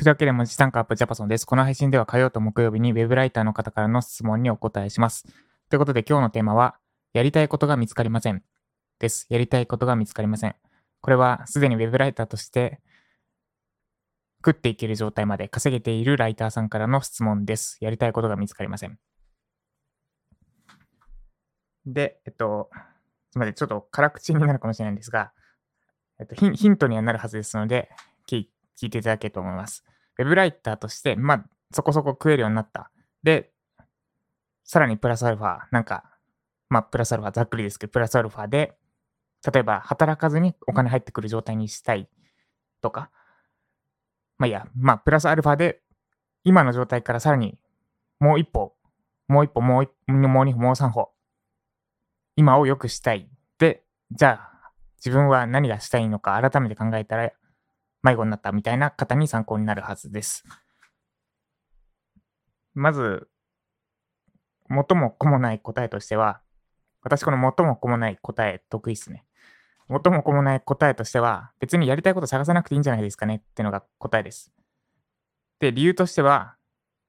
くだけで文字参加アップジャパソンです。この配信では火曜と木曜日にウェブライターの方からの質問にお答えします。ということで今日のテーマは、やりたいことが見つかりません。です。やりたいことが見つかりません。これはすでにウェブライターとして食っていける状態まで稼げているライターさんからの質問です。やりたいことが見つかりません。で、えっと、すみません。ちょっと辛口になるかもしれないんですが、えっと、ヒントにはなるはずですので、聞聞いていただけると思います。ウェブライターとして、まあ、そこそこ食えるようになった。で、さらにプラスアルファ、なんか、まあ、プラスアルファ、ざっくりですけど、プラスアルファで、例えば、働かずにお金入ってくる状態にしたいとか、まあいいや、まあ、プラスアルファで、今の状態からさらに、もう一歩、もう一歩、もう一歩、もう二歩、もう三歩、今を良くしたい。で、じゃあ、自分は何がしたいのか改めて考えたら、迷子になったみたいな方に参考になるはずです。まず、最も子もない答えとしては、私この最も子もない答え得意っすね。最も子もない答えとしては、別にやりたいこと探さなくていいんじゃないですかねってのが答えです。で、理由としては、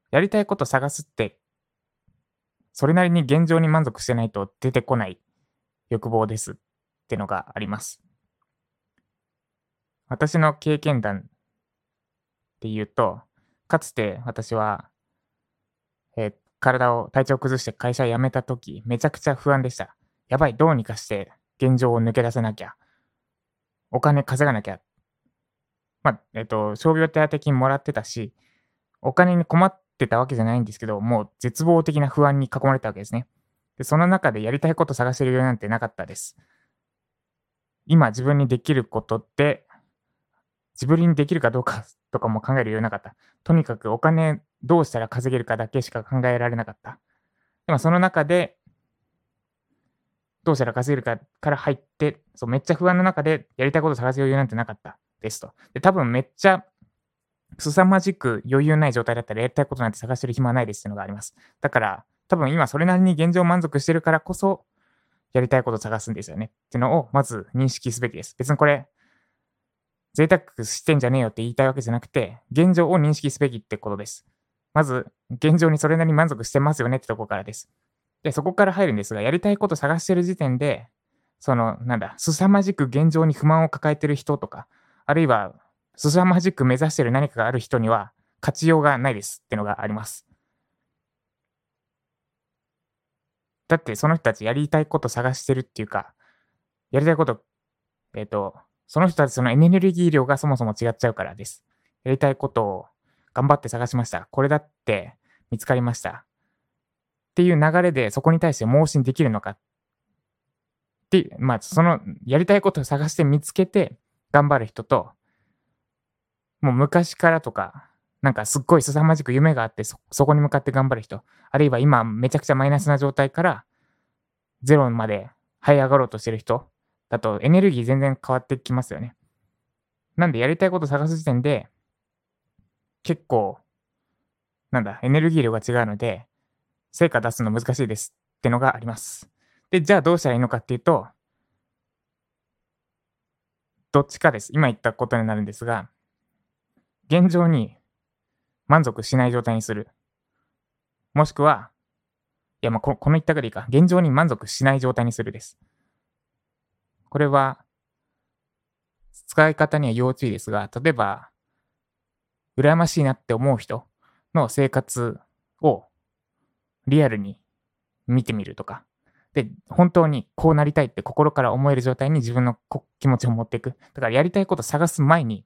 やりたいこと探すって、それなりに現状に満足してないと出てこない欲望ですってのがあります。私の経験談っていうと、かつて私は、えー、体を、体調を崩して会社辞めた時、めちゃくちゃ不安でした。やばい、どうにかして現状を抜け出せなきゃ。お金稼がなきゃ。まあ、えっ、ー、と、傷病手当金もらってたし、お金に困ってたわけじゃないんですけど、もう絶望的な不安に囲まれたわけですね。でその中でやりたいこと探してるようなんてなかったです。今自分にできることって自分にできるかどうか とかも考えるようなかった。とにかくお金どうしたら稼げるかだけしか考えられなかった。でもその中で、どうしたら稼げるかから入って、そうめっちゃ不安の中でやりたいこと探す余裕なんてなかったですと。で、多分めっちゃ凄まじく余裕ない状態だったらやりたいことなんて探してる暇はないですっていうのがあります。だから、多分今それなりに現状満足してるからこそ、やりたいことを探すんですよねっていうのをまず認識すべきです。別にこれ、贅沢してんじゃねえよって言いたいわけじゃなくて、現状を認識すべきってことです。まず、現状にそれなりに満足してますよねってとこからです。で、そこから入るんですが、やりたいこと探してる時点で、その、なんだ、凄まじく現状に不満を抱えてる人とか、あるいは、凄まじく目指してる何かがある人には、勝ちようがないですってのがあります。だって、その人たちやりたいこと探してるっていうか、やりたいこと、えっ、ー、と、その人たちそのエネルギー量がそもそも違っちゃうからです。やりたいことを頑張って探しました。これだって見つかりました。っていう流れでそこに対して盲信できるのかって、まあ、そのやりたいことを探して見つけて頑張る人と、もう昔からとか、なんかすっごい凄まじく夢があってそ、そこに向かって頑張る人、あるいは今めちゃくちゃマイナスな状態からゼロまで這い上がろうとしてる人だとエネルギー全然変わってきますよね。なんでやりたいこと探す時点で、結構、なんだ、エネルギー量が違うので、成果出すの難しいですってのがあります。で、じゃあどうしたらいいのかっていうと、どっちかです。今言ったことになるんですが、現状に満足しない状態にする。もしくは、いや、まあこ、この言ったぐらいいいか。現状に満足しない状態にするです。これは、使い方には要注意ですが、例えば、羨ましいなって思う人の生活をリアルに見てみるとか、で、本当にこうなりたいって心から思える状態に自分の気持ちを持っていく。だからやりたいこと探す前に、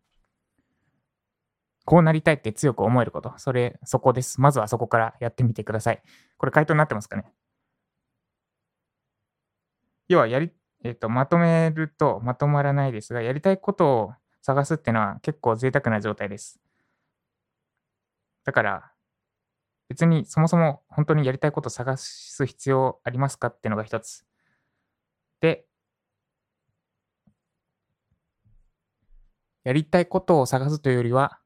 こうなりたいって強く思えること。それ、そこです。まずはそこからやってみてください。これ回答になってますかね？要はやりえっと、まとめるとまとまらないですが、やりたいことを探すっていうのは結構贅沢な状態です。だから、別にそもそも本当にやりたいことを探す必要ありますかっていうのが一つ。で、やりたいことを探すというよりは、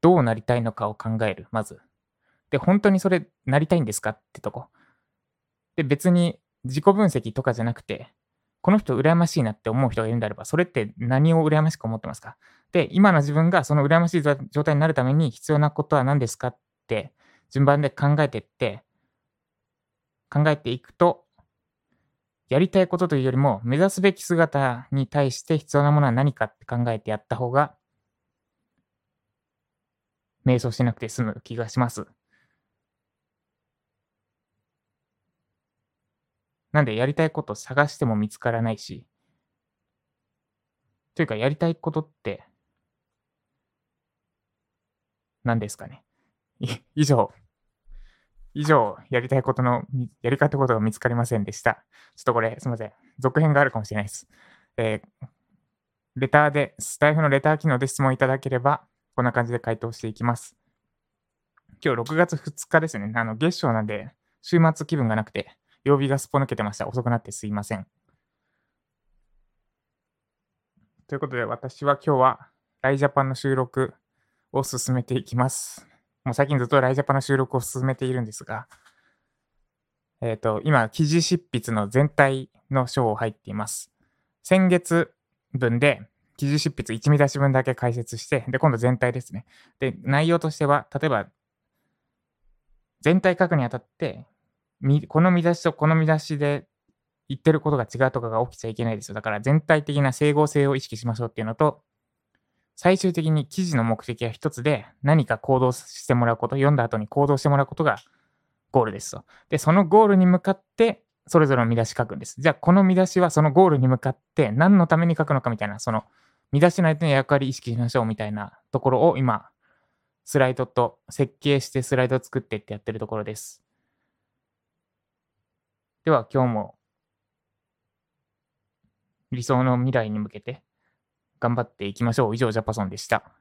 どうなりたいのかを考える、まず。で、本当にそれなりたいんですかってとこ。で、別に自己分析とかじゃなくて、この人羨ましいなって思う人がいるんであれば、それって何を羨ましく思ってますか？で、今の自分がその羨ましい状態になるために必要なことは何ですかって順番で考えていって、考えていくと、やりたいことというよりも、目指すべき姿に対して必要なものは何かって考えてやった方が、瞑想しなくて済む気がします。なんで、やりたいこと探しても見つからないし、というか、やりたいことって、何ですかね。以上、以上、やりたいことの、やり方ことが見つかりませんでした。ちょっとこれ、すみません。続編があるかもしれないです。えー、レターで、スタイフのレター機能で質問いただければ、こんな感じで回答していきます。今日6月2日ですね。あの、月賞なんで、週末気分がなくて、曜日がすっぽ抜けてました。遅くなってすいません。ということで、私は今日は、ライジャパンの収録を進めていきます。もう最近ずっとライジャパンの収録を進めているんですが、えっ、ー、と、今、記事執筆の全体の章を入っています。先月分で、記事執筆1見出し分だけ解説して、で、今度全体ですね。で、内容としては、例えば、全体書くにあたって、この見出しとこの見出しで言ってることが違うとかが起きちゃいけないですよ。だから全体的な整合性を意識しましょうっていうのと、最終的に記事の目的は一つで何か行動してもらうこと、読んだ後に行動してもらうことがゴールですと。で、そのゴールに向かってそれぞれの見出し書くんです。じゃあこの見出しはそのゴールに向かって何のために書くのかみたいな、その見出しの相手の役割意識しましょうみたいなところを今、スライドと設計してスライドを作ってってやってるところです。では今日も理想の未来に向けて頑張っていきましょう。以上、ジャパソンでした。